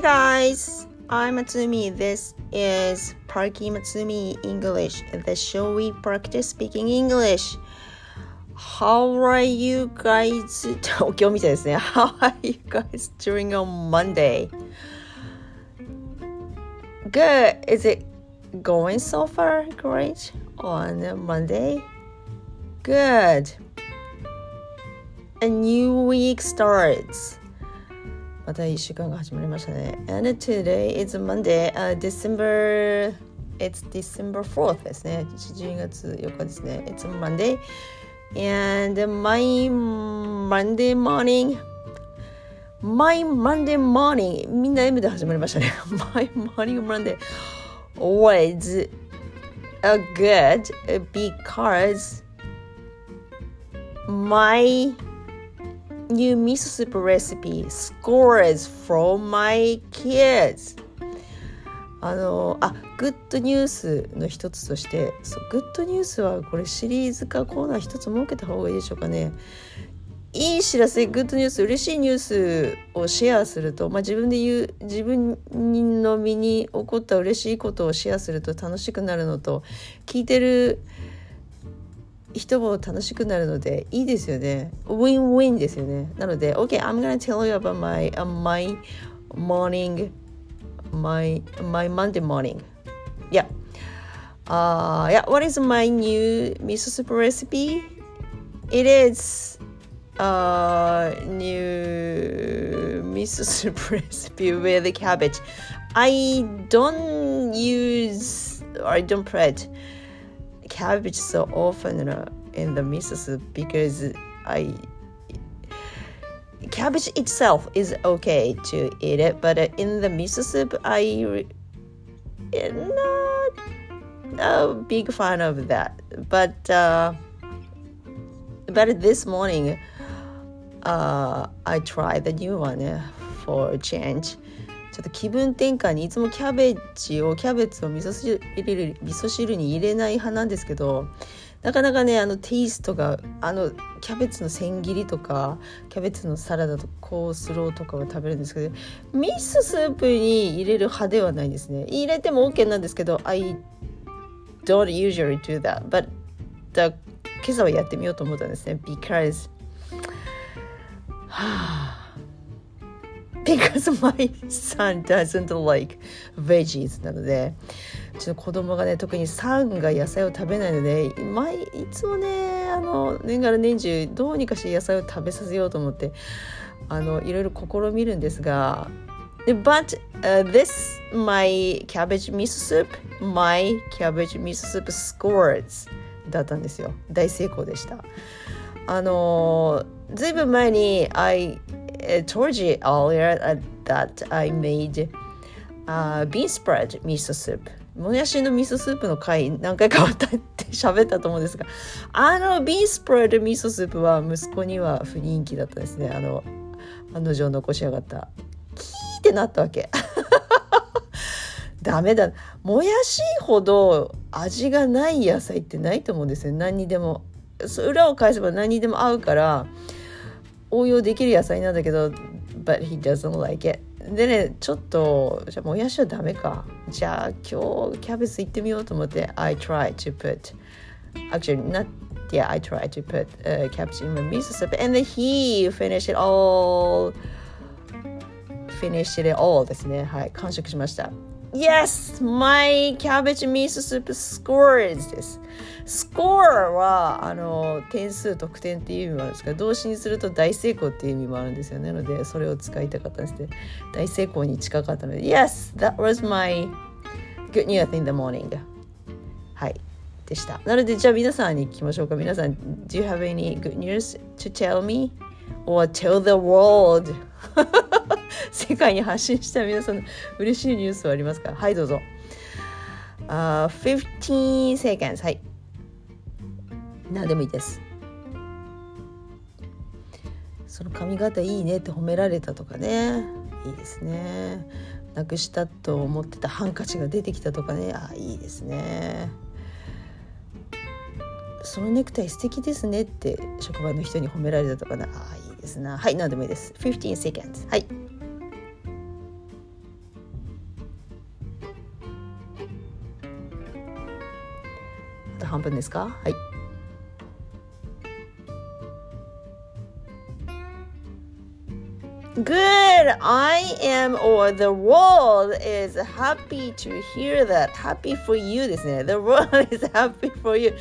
Hey guys, I'm Matsumi. This is Parky Matsumi English, the show we practice speaking English. How are you guys? お経みたいですね。How are you guys doing on Monday? Good. Is it going so far great on Monday? Good. A new week starts. また1週間が始まりましたね。And today is Monday, uh, December, it's December 4th ですね。12月4日ですね。It's Monday. And my Monday morning, my Monday morning, みんな M で始まりましたね。my morning Monday was a good because my new miso soup recipe scores from my kids. あのあグッドニュースの一つとしてそうグッドニュースはこれシリーズ化コーナー一つ設けた方がいいでしょうかね。いい知らせグッドニュース嬉しいニュースをシェアすると、まあ、自分で言う自分の身に起こった嬉しいことをシェアすると楽しくなるのと聞いてる人も楽しくなるのでいいですよね。ウィンウィンですよね。なので、OK, I'm gonna tell you about my,、uh, my morning, my, my Monday morning. Yeah. Uh, yeah, what is my new miso soup recipe? It is uh, new miso soup recipe with cabbage. I don't use or I don't put cabbage so often in the miso soup because I cabbage itself is okay to eat it, but in the miso soup I not a big fan of that. But uh, but this morning uh, I tried the new one for a change. ちょっと気分転換にいつもキャベツをキャベツを味噌汁味噌汁に入れない派なんですけどなかなかねあのテイストがあのキャベツの千切りとかキャベツのサラダとコースローとかを食べるんですけどミススープに入れる派ではないですね。入れても OK なんですけど I don't usually do that but the 今朝はやってみようと思ったんですね。Because はあ。Because my son doesn't like veggies なのでうちの子供がね特にサンが野菜を食べないので毎いつもねあの年がら年中どうにかして野菜を食べさせようと思ってあのいろいろ試みるんですが But、uh, this my cabbage miso soup my cabbage miso soup scores だったんですよ。大成功でした。あのずいぶん前に I told you earlier that I made uh, bean spread miso soup. もやしの味噌スープの回何回かわたって喋ったと思うんですがあのビースプレッド味噌スープは息子には不人気だったですねあの案の定残しやがったキーってなったわけダメだもやしほど味がない野菜ってないと思うんですよ何にでも裏を返せば何にでも合うから応用できる野菜なんだけど but he doesn't like it でねちょっとじゃあもやしはダメかじゃあ今日キャベツ行ってみようと思って I try to put actually not yeah I try to put uh, cabbage in my miso soup and then he finished it all finished it all ですねはい完食しました Yes! My cabbage miso soup scores です。score はあの点数得点っていう意味もあるんですが動詞にすると大成功っていう意味もあるんですよねなのでそれを使いたかったんですね大成功に近かったので Yes! That was my good news in the morning はいでしたなのでじゃあ皆さんに聞きましょうか皆さん Do you have any good news to tell me? Or tell the world. 世界に発信した皆さんの嬉しいニュースはありますかはいどうぞ。Uh, 15 seconds はい。何でもいいです。その髪型いいねって褒められたとかね。いいですね。なくしたと思ってたハンカチが出てきたとかね。あいいですね。そのネクタイ素敵ですねって職場の人に褒められたとかね。あですなはい何でもいいです15 seconds はいあと半分ですかはい Good! I am or the world is happy to hear that. Happy for you ですね。The world is happy for you.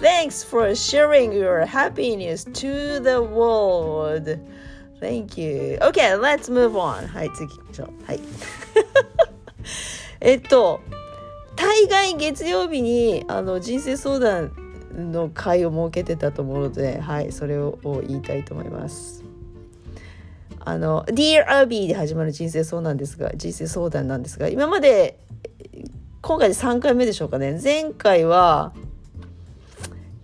Thanks for sharing your happiness to the world. Thank you. Okay, let's move on. はい、次行きましょう。はい。えっと、大概月曜日にあの人生相談の会を設けてたと思うので、はい、それを言いたいと思います。あの Dear Abby で始まる人生相談ですが人生相談なんですが今まで今回で3回目でしょうかね前回は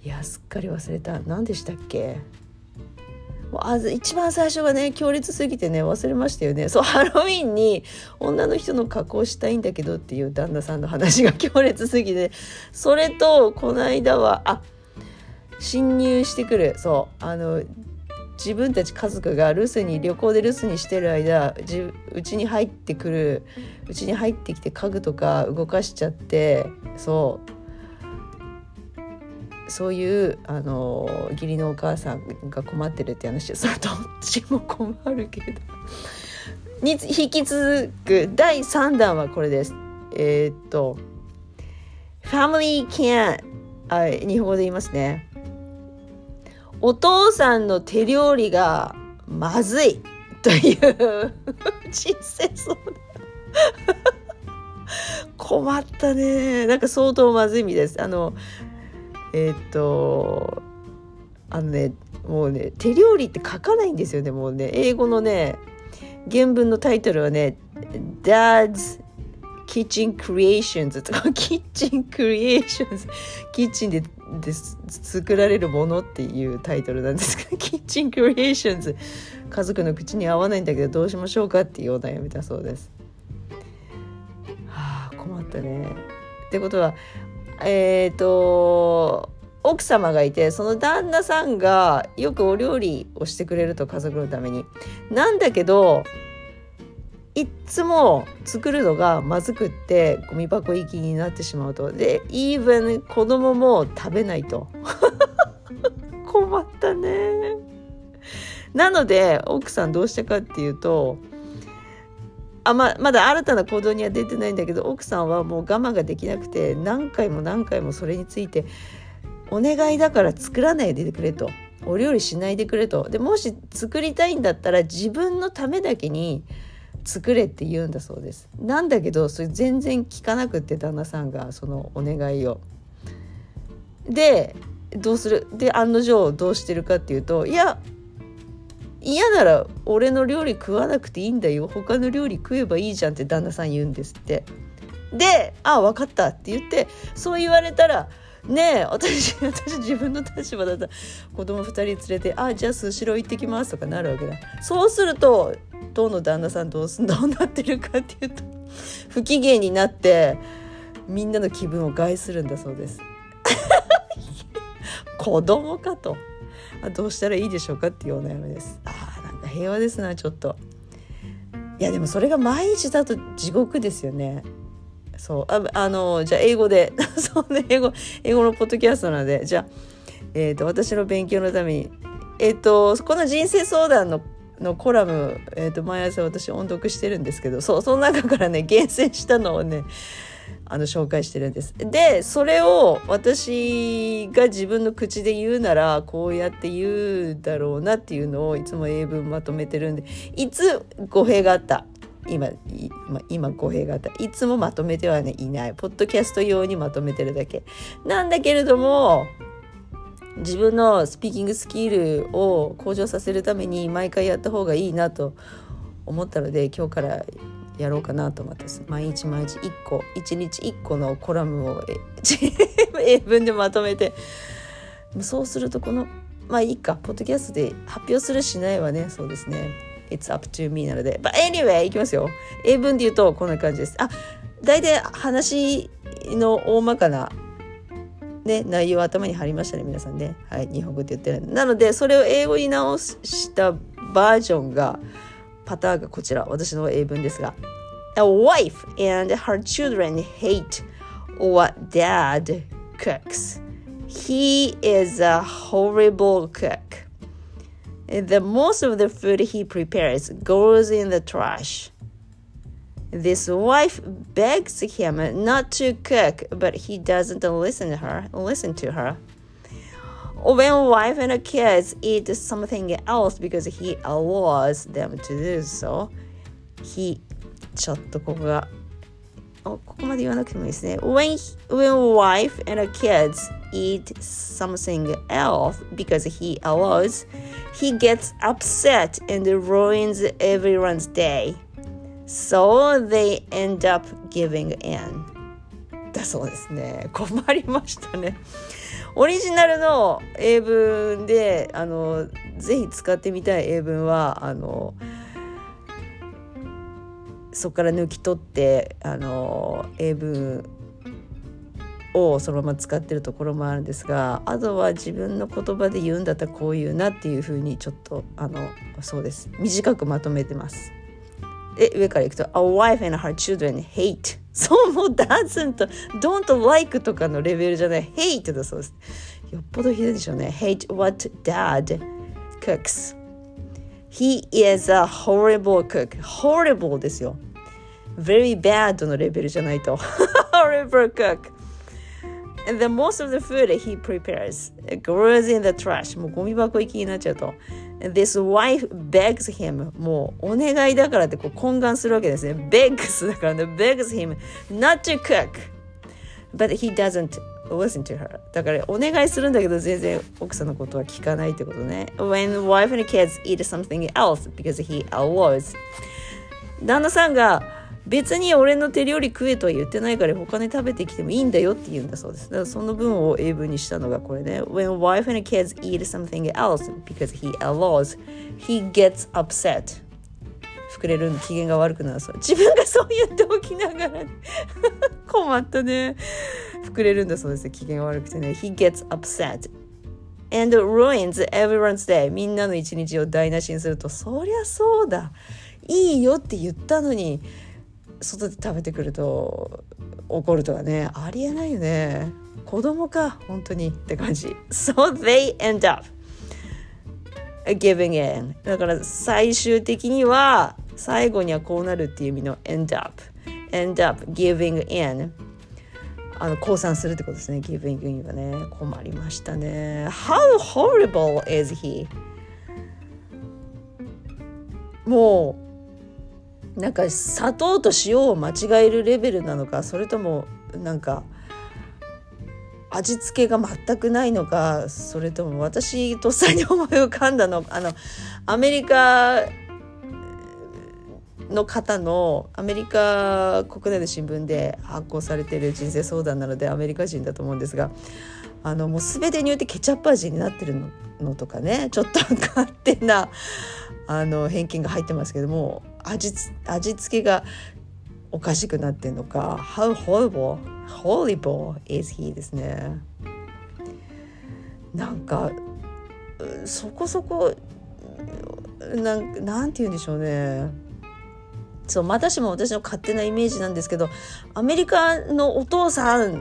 いやすっかり忘れた。何でしたっけ？あ一番最初がね強烈すぎてね忘れましたよね。そうハロウィンに女の人の加工したいんだけどっていう旦那さんの話が 強烈すぎてそれとこの間はあ侵入してくる。そうあの自分たち家族が留守に旅行で留守にしてる間うちに入ってくるうちに入ってきて家具とか動かしちゃってそう。そういうあの義理のお母さんが困ってるって話それどっちも困るけど。に引き続く第3弾はこれです。えー、っと「Family Can」あ日本語で言いますね。お父さんの手料理がまずい。という人生そう困ったね。なんか相当まずいみです。あのえー、っとあのねもうね手料理って書かないんですよねもうね英語のね原文のタイトルはね Dad's Kitchen Creations とかキッチンクリエーションズキッチンでで作られるものっていうタイトルなんですけどキッチンクリエーションズ家族の口に合わないんだけどどうしましょうかっていうお悩みだそうです。はあ困ったね。ってことはえっ、ー、と奥様がいてその旦那さんがよくお料理をしてくれると家族のために。なんだけどいっつも作るのがまずくってゴミ箱行きになってしまうと。でイーブン子供も食べないと。困ったね。なので奥さんどうしたかっていうとあままだ新たな行動には出てないんだけど奥さんはもう我慢ができなくて何回も何回もそれについてお願いだから作らないでくれと。お料理しないでくれと。でもし作りたいんだったら自分のためだけに作れって言うんだそうです。なんだけどそれ全然聞かなくって旦那さんがそのお願いを。でどうする？で案の定どうしてるかっていうといや嫌なら俺の料理食わなくていいんだよ。他の料理食えばいいじゃんって旦那さん言うんですって。で「あ分かった」って言ってそう言われたらねえ私 私自分の立場だったら子供2人連れて「あじゃあスシロー行ってきます」とかなるわけだ。そうすると当の旦那さんどうすどうなってるかっていうと不機嫌になってみんなの気分を害するんだそうです。子供かと。どうしたらいいでしょうかっていうお悩みです。あなんか平和ですなちょっと。いやでもそれが毎日だと地獄ですよね。そうああのじゃあ英語で そうね英語英語のポッドキャストなのでじゃあ、えーと、私の勉強のためにえっ、ー、とこの人生相談ののコラム、えーと、毎朝私音読してるんですけどそうその中からね厳選したのをねあの紹介してるんです。でそれを私が自分の口で言うならこうやって言うだろうなっていうのをいつも英文まとめてるんでいつ語弊があった？今今語弊があった？いつもまとめては、ね、いない。ポッドキャスト用にまとめてるだけ。なんだけれども自分のスピーキングスキルを向上させるために毎回やった方がいいなと思ったので今日からやろうかなと思ってます毎日毎日1個1日1個のコラムを英文でまとめて。そうするとこのまあいいかポッドキャストで発表するしないはねそうですね。It's up to me なので。But anyway いきますよ。英文で言うとこんな感じです。あ大体話の大まかなね、内容頭に貼りましたね皆さんね。はい、日本語って言ってる。なのでそれを英語に直したバージョンがパターンがこちら私の英文ですが A wife and her children hate what dad cooks He is a horrible cook. The most of the food he prepares goes in the trash. This wife begs him not to cook, but he doesn't listen to her. Listen to her. When wife and kids eat something else because he allows them to do so, he ちょっとここがここまで言わなくてもいいですね。When, when wife and kids eat something else because he allows, he gets upset and ruins everyone's day. So they end up giving in. だそうですね。困りましたね。 オリジナルの英文で、あの、ぜひ使ってみたい英文は、あの、そこから抜き取ってあの英文をそのまま使ってるところもあるんですがあとは自分の言葉で言うんだったらこう言うなっていうふうにちょっとあのそうです短くまとめてます。で上からいくと「A wife and her children hate」そうもう doesn't don't like とかのレベルじゃない hate だそうですよっぽどひどいでしょうね hate what dad cooks He is a horrible cook. horrible ですよ。very bad のレベルじゃないと。horrible cook. And the most of the food he prepares goes in the trash. もうゴミ箱行きになっちゃうと。And this wife begs him. もうお願いだからってこう懇願するわけですね。begs だからね。begs him not to cook. But he doesn't listen to her だからお願いするんだけど全然奥さんのことは聞かないってことね When wife and kids eat something else because he allows 旦那さんが別に俺の手料理食えとは言ってないから他に食べてきてもいいんだよって言うんだそうです。だからその文を英文にしたのがこれね。When wife and kids eat something else because he allows, he gets upset. 膨れる機嫌が悪くなるそう。自分がそう言っておきながら、困ったね。膨れるんだそうです機嫌が悪くてね He gets upset and ruins everyone's day みんなの一日を台無しにするとそりゃそうだいいよって言ったのに外で食べてくると怒るとかねありえないよね。子供か本当にって感じ。So they end up giving in. だから最終的には最後にはこうなるっていう意味の end up. End up giving in. あの降参するってことですね。Giving in はね。困りましたね。How horrible is he? もうなんか砂糖と塩を間違えるレベルなのかそれともなんか味付けが全くないのかそれとも私とっさに思い浮かんだのあのアメリカの方のアメリカ国内の新聞で発行されてる人生相談なのでアメリカ人だと思うんですがあのもう全てによってケチャップ味になってるのとかねちょっと勝手なあの偏見が入ってますけども味味付けがおかしくなってんのか。How horrible horrible is he ですね。なんかそこそこなんなんて言うんでしょうね。そうまたしも私の勝手なイメージなんですけどアメリカのお父さん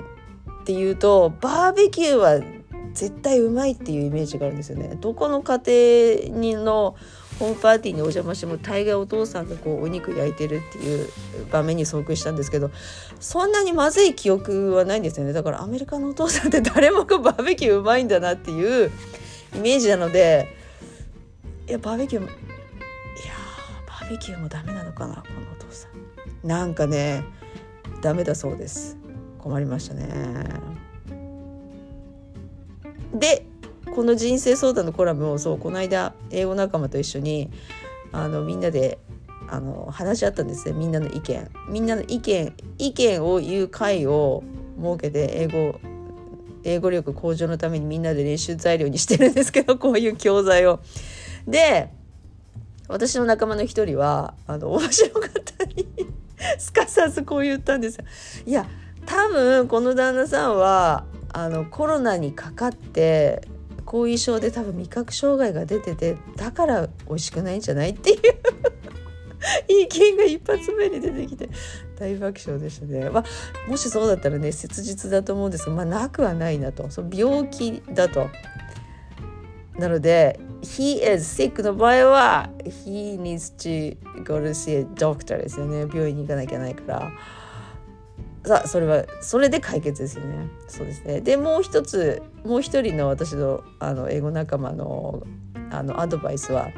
っていうとバーベキューは絶対うまいっていうイメージがあるんですよね。どこの家庭にのホームパーティーにお邪魔しても大概お父さんがこうお肉焼いてるっていう場面に遭遇したんですけどそんなにまずい記憶はないんですよね。だからアメリカのお父さんって誰もがバーベキューうまいんだなっていうイメージなのでいやバーベキューいや、バーベキューもダメなのかなこのお父さん。なんかねダメだそうです。困りましたね。でこの人生相談のコラムをそうこの間英語仲間と一緒にあのみんなであの話し合ったんですねみんなの意見みんなの意見意見を言う会を設けて英語英語力向上のためにみんなで練習材料にしてるんですけど こういう教材を。で私の仲間の一人はあの面白かったに すかさずこう言ったんですよ。いや多分この旦那さんはあのコロナにかかって後遺症で多分味覚障害が出ててだから美味しくないんじゃないっていう。意見が一発目に出てきて大爆笑でしたね、まあ、もしそうだったらね切実だと思うんですが、まあ、なくはないなと。その病気だと。なので he is sick の場合は he needs to go to see a doctor ですよね。病院に行かなきゃないから。さそれはそれで解決ですよね。そうですね。でもう一つもう一人の私のあの英語仲間のあのアドバイスは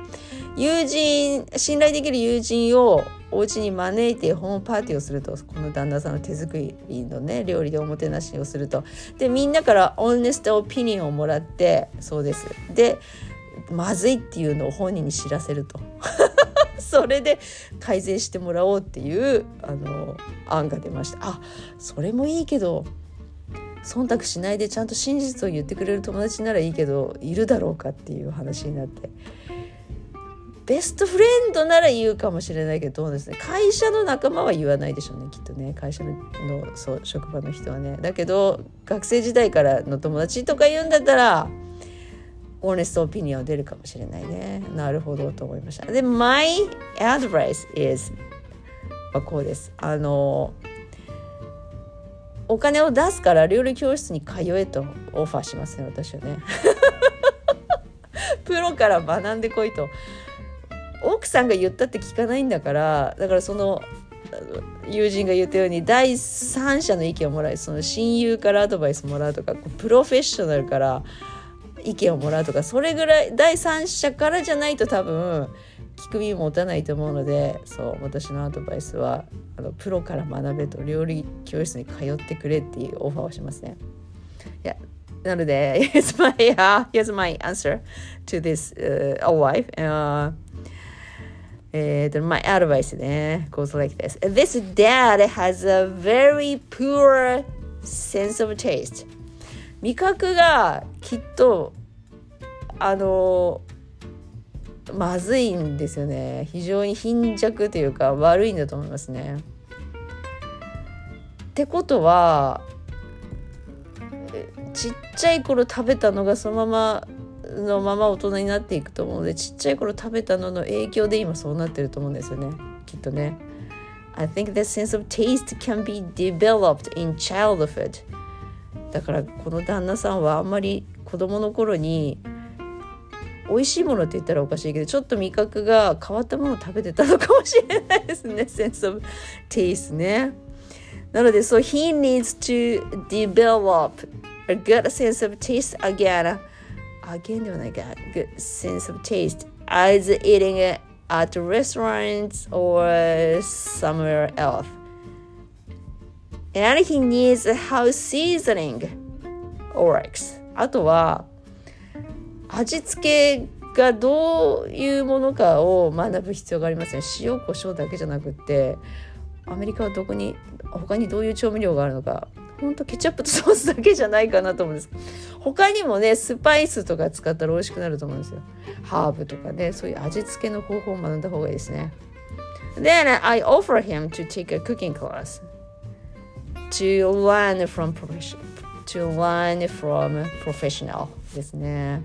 友人信頼できる友人をお家に招いてホームパーティーをするとこの旦那さんの手作りのね料理でおもてなしをすると。でみんなからオンネストオピニオンをもらってそうです。でまずいっていうのを本人に知らせると。それで改善してもらおうっていうあの案が出ました。あそれもいいけど忖度しないでちゃんと真実を言ってくれる友達ならいいけどいるだろうかっていう話になって。ベストフレンドなら言うかもしれないけどですね。会社の仲間は言わないでしょうねきっとね。会社のそう職場の人はね。だけど学生時代からの友達とか言うんだったらオーネストオピニオン出るかもしれないね。なるほどと思いました。で My advice is はこうです。あのお金を出すから料理教室に通えとオファーしますね私はね。プロから学んでこいと。奥さんが言ったって聞かないんだからだからその友人が言ったように第三者の意見をもらいその親友からアドバイスもらうとかプロフェッショナルから意見をもらうとかそれぐらい第三者からじゃないと多分聞く耳持たないと思うのでそう私のアドバイスはあのプロから学べと料理教室に通ってくれっていうオファーをしますね。いやなので here's my,、uh, here's my answer to this、uh, a wife、uh, えーと、my advice ね。Goes like this. This dad has a very poor sense of taste. 味覚がきっとあのまずいんですよね非常に貧弱というか悪いんだと思いますね。ってことはちっちゃい頃食べたのがそのままのまま大人になっていくと思うのでちっちゃい頃食べたのの影響で今そうなってると思うんですよねきっとね。I think the sense of taste can be developed in childhood だからこの旦那さんはあんまり子供の頃に美味しいものって言ったらおかしいけどちょっと味覚が変わったものを食べてたのかもしれないですね sense of taste ねなので so he needs to develop a good sense of taste again again ではないか good sense of taste as eating at restaurants or somewhere else and he needs how seasoning works. あとは味付けがどういうものかを学ぶ必要がありますね塩コショウだけじゃなくてアメリカはどこに他にどういう調味料があるのか。ほんとケチャップとソースだけじゃないかなと思うんです。他にもねスパイスとか使ったら美味しくなると思うんですよ。ハーブとかねそういう味付けの方法を学んだ方がいいですね。Then I offer him to take a cooking class. To learn from profession to learn from professional ですね。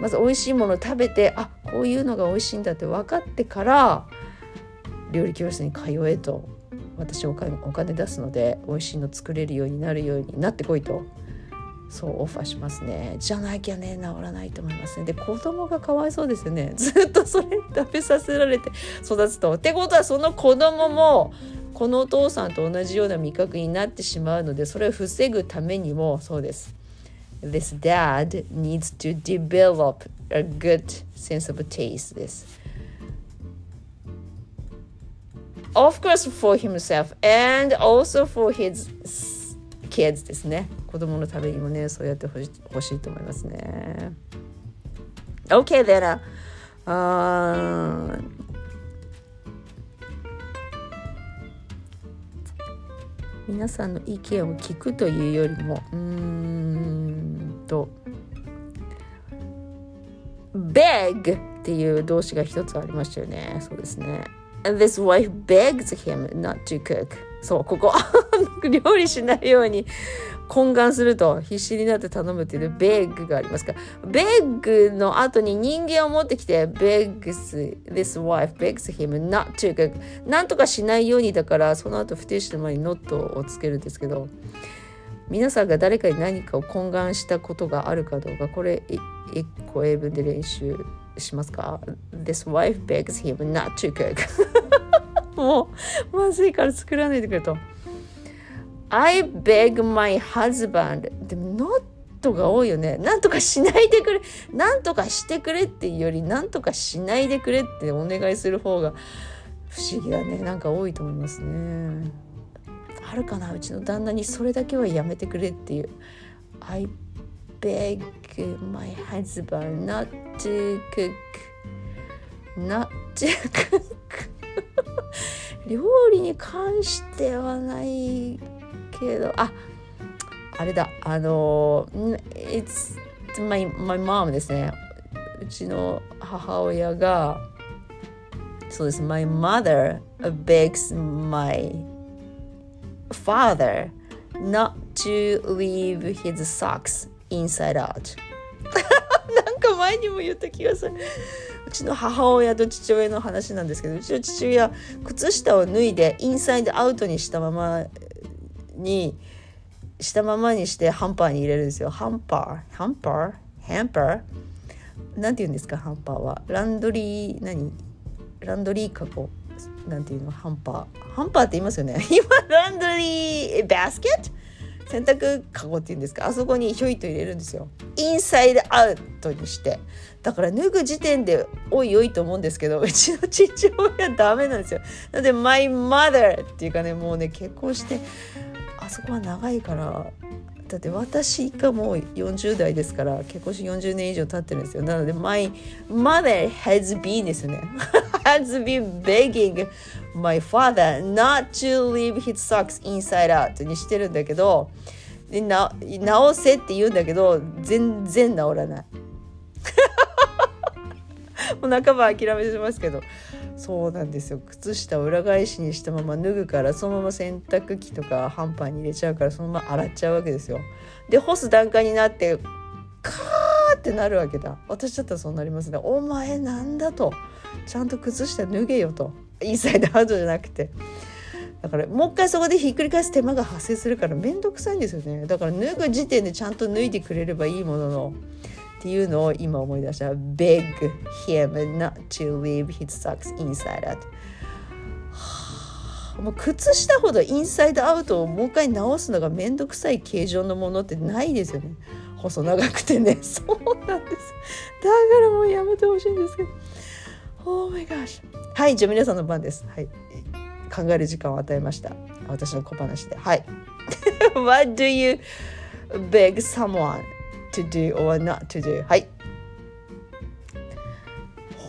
まず美味しいもの食べてあこういうのが美味しいんだって分かってから料理教室に通えと私お金お金出すので美味しいの作れるようになるようになってこいとそうオファーしますね。じゃなきゃね治らないと思いますね。で子供がかわいそうですよね。ずっとそれ食べさせられて育つと。ってことはその子供もこのお父さんと同じような味覚になってしまうのでそれを防ぐためにもそうです This dad needs to develop a good sense of taste です Of course for himself and also for his kids ですね子供のためにもねそうやってほしほしいと思いますね Okay, then、uh, 皆さんの意見を聞くというよりもうーんと beg っていう動詞が一つありましたよねそうですね This wife begs him not to cook. そう、ここ。料理しないように懇願すると必死になって頼むっていう beg がありますから。beg の後に人間を持ってきて begs this wife begs him not to cook. なんとかしないようにだからその後不定詞の前に not をつけるんですけど皆さんが誰かに何かを懇願したことがあるかどうかこれ一個英文で練習しますか ?This wife begs him not to cook もうまずいから作らないでくれと。I beg my husband でも not が多いよね。なんとかしないでくれ。なんとかしてくれっていうよりなんとかしないでくれってお願いする方が不思議だね。なんか多いと思いますね。あるかな？うちの旦那にそれだけはやめてくれっていう。I beg my husband not to cook not to cook 料理に関してはないけどああれだあの It's my, my mom ですねうちの母親がそうです My mother begs my father not to leave his socks inside out なんか前にも言った気がするちの母親と父親の話なんですけどうちの父親靴下を脱いでインサイドアウトにしたままにしたままにしてハンパーに入れるんですよ。ハンパー？ハンパー？ハンパー？なんて言うんですかハンパーは。ランドリー？何？ランドリーカゴなんていうの？ハンパー？ハンパーって言いますよね。今ランドリーバスケット？洗濯かごっていうんですかあそこにひょいと入れるんですよ。インサイドアウトにして。だから脱ぐ時点でおいおいと思うんですけどうちの父親ダメなんですよ。なので My mother っていうかねもうね結婚してあそこは長いからだって私がもう40代ですから結婚して40年以上経ってるんですよ。なので My mother has been ですね。has been begging my father not to leave his socks inside out にしてるんだけどでな直せって言うんだけど全然治らない。もう半ば諦めてますけど。そうなんですよ。靴下を裏返しにしたまま脱ぐからそのまま洗濯機とかハンパーに入れちゃうからそのまま洗っちゃうわけですよ。で干す段階になってカーってなるわけだ。私だったらそうなりますね。お前なんだと。ちゃんと靴下脱げよと。インサイドアウトじゃなくて。だからもう一回そこでひっくり返す手間が発生するから面倒くさいんですよね。だから脱ぐ時点でちゃんと脱いでくれればいいもののっていうのを今思い出した。Beg him not to leave his socks inside out. もう靴下ほどインサイドアウトをもう一回直すのが面倒くさい形状のものってないですよね。細長くてね。そうなんです。だからもうやめてほしいんですけど。Oh my gosh. はいじゃあ皆さんの番です。はい。考える時間を与えました。私の小話で。はい。What do you beg someone to do or not to do? はい。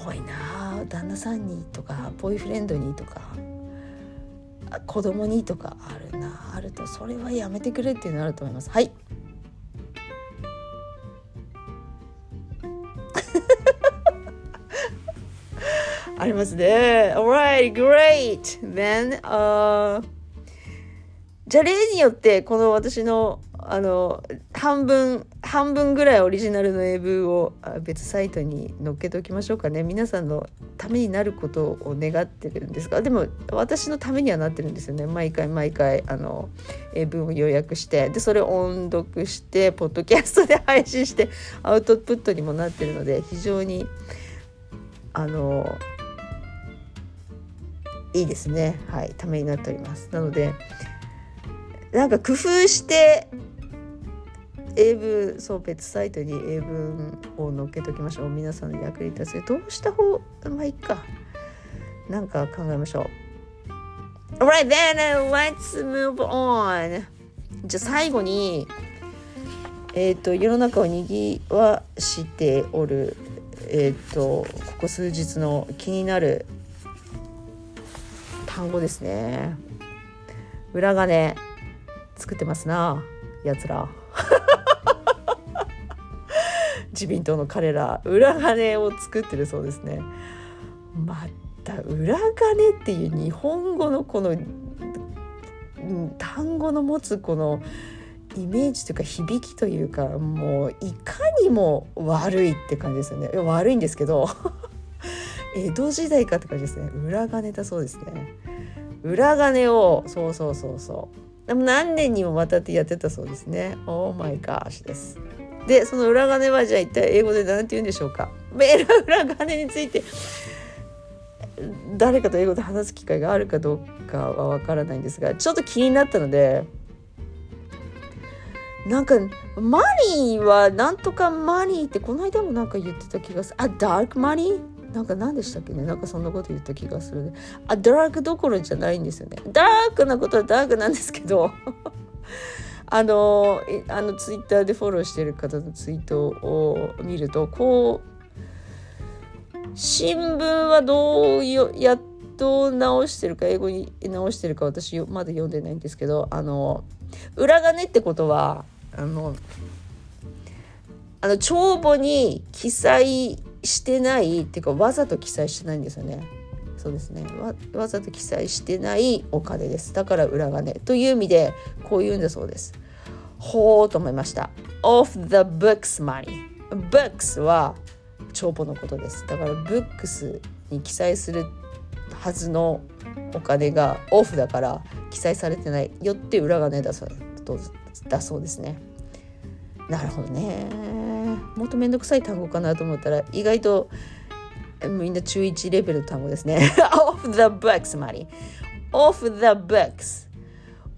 多いな。旦那さんにとかボーイフレンドにとか子供にとかあるな。あるとそれはやめてくれっていうのあると思います。はい。りますね。Alright, great! Then, uh, じゃあ例によってこの私のあの半分半分ぐらいオリジナルの英文を別サイトに載っけておきましょうかね皆さんのためになることを願ってるんですがでも私のためにはなってるんですよね毎回毎回あの英文を要約してでそれを音読してポッドキャストで配信してアウトプットにもなってるので非常にあのいいですね。はい。ためになっております。なのでなんか工夫して英文そう別サイトに英文を載っけときましょう。皆さんの役に立つどうした方まあいいか。なんか考えましょう。Alright then let's move on. じゃあ最後にえっ、ー、と世の中をにぎわしておるえっ、ー、とここ数日の気になる単語ですね。裏金作ってますなやつら。自民党の彼ら裏金を作ってるそうですね。また裏金っていう日本語のこの単語の持つこのイメージというか響きというかもういかにも悪いって感じですよね。い悪いんですけど 江戸時代かって感じですね。裏金だそうですね。裏金をそうそうそうそう。でも何年にもわたってやってたそうですね。Oh my gosh です。でその裏金はじゃあ一体英語で何て言うんでしょうか？裏金について誰かと英語で話す機会があるかどうかはわからないんですがちょっと気になったのでなんかマニーはなんとかマニーってこの間もなんか言ってた気がする。あダークマニー？なんか何でしたっけね？なんかそんなこと言った気がするね。あダークどころじゃないんですよね。ダークなことはダークなんですけど。あのあのツイッターでフォローしてる方のツイートを見るとこう新聞はどうやっと直してるか英語に直してるか私まだ読んでないんですけどあの裏金ってことはあのあの帳簿に記載してないっていうかわざと記載してないんですよね。そうですね。わわざと記載してないお金です。だから裏金という意味でこう言うんだそうです。ほうと思いました。Off the books money. Books は帳簿のことです。だからブックスに記載するはずのお金がオフだから記載されてないよって裏金だそうだそうですね。なるほどね。もっと面倒くさい単語かなと思ったら意外とみんな中1レベルの単語ですね。off the books, マリ。off the books。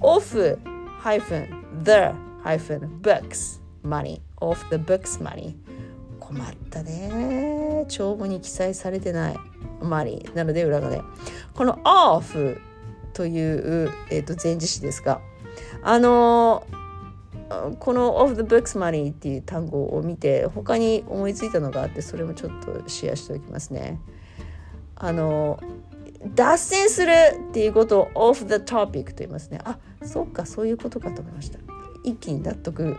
off hyphen the hyphen books, マリ。off the books, マリ。困ったね。帳簿に記載されてない、マリ。なので裏金。この off という、えー、と前置詞ですが、あの、この of the books money っていう単語を見て他に思いついたのがあってそれもちょっとシェアしておきますね。あの脱線するっていうことを off the topic と言いますね。あそうかそういうことかと思いました。一気に納得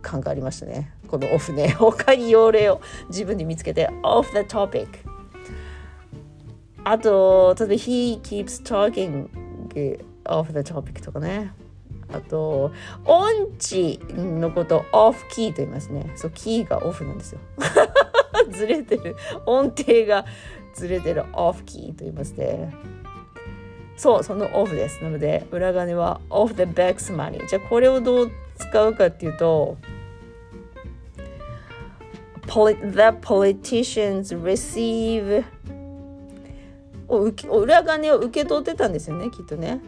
感がありましたね。このオフね。他に用例を自分で見つけて off the topic あと例えば he keeps talking off the topic とかね。あと音痴のことオフキーと言いますね。そうキーがオフなんですよ。ずれてる。音程がずれてる。オフキーと言いますね。そうそのオフです。なので裏金は off the backs money じゃあこれをどう使うかっていうと the politicians receive を裏金を受け取ってたんですよねきっとね。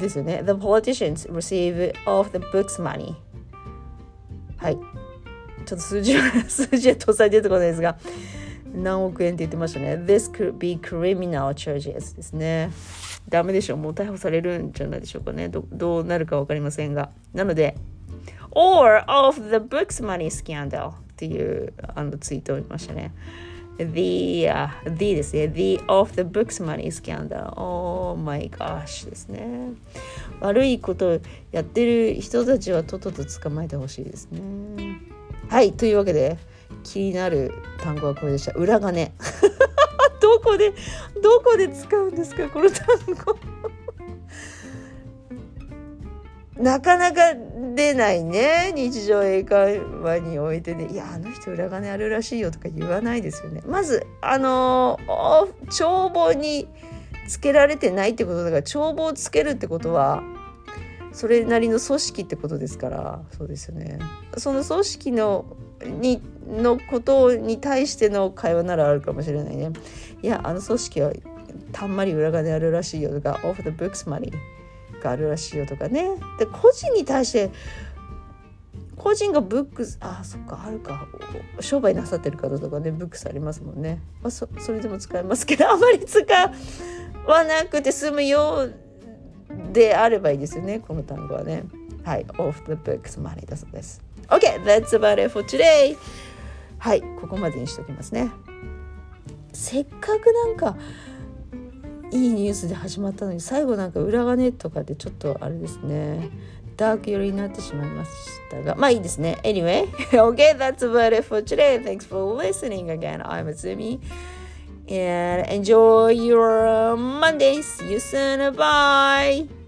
ですよね。The politicians receive of the books money. はい。ちょっと数字は数字は搭載出てこないですが何億円って言ってましたね。This could be criminal charges ですね。ダメでしょ。うもう逮捕されるんじゃないでしょうかね。どどうなるか分かりませんが。なので or of the books money scandal っていうあのツイートを見ましたね。The,、uh, the ですね。The of the books money scandal. Oh my gosh ですね。悪いことやってる人たちはとっとと捕まえてほしいですね。はい。というわけで気になる単語はこれでした。裏金。どこでどこで使うんですかこの単語。なかなか出ないね。日常英会話においてね。いやあの人裏金あるらしいよとか言わないですよね。まずあの帳簿につけられてないってことだから帳簿をつけるってことはそれなりの組織ってことですから。そうですよね。その組織のにのことに対しての会話ならあるかもしれないね。いやあの組織はたんまり裏金あるらしいよとか off the books money があるらしいよとかね。で個人に対して個人がブックスあそっかあるか。商売なさってる方とかねブックスありますもんね、まあ、そそれでも使えますけどあまり使わなくて済むようであればいいですよねこの単語はね。はい off the books money だそうです。OK that's about it for today. はいここまでにしておきますね。せっかくなんかいいニュースで始まったのに最後なんか裏金とかでちょっとあれですねダーク寄りになってしまいましたがまあいいですね Anyway okay that's about it for today thanks for listening again I'm Azumi and enjoy your Monday. See you soon. Bye.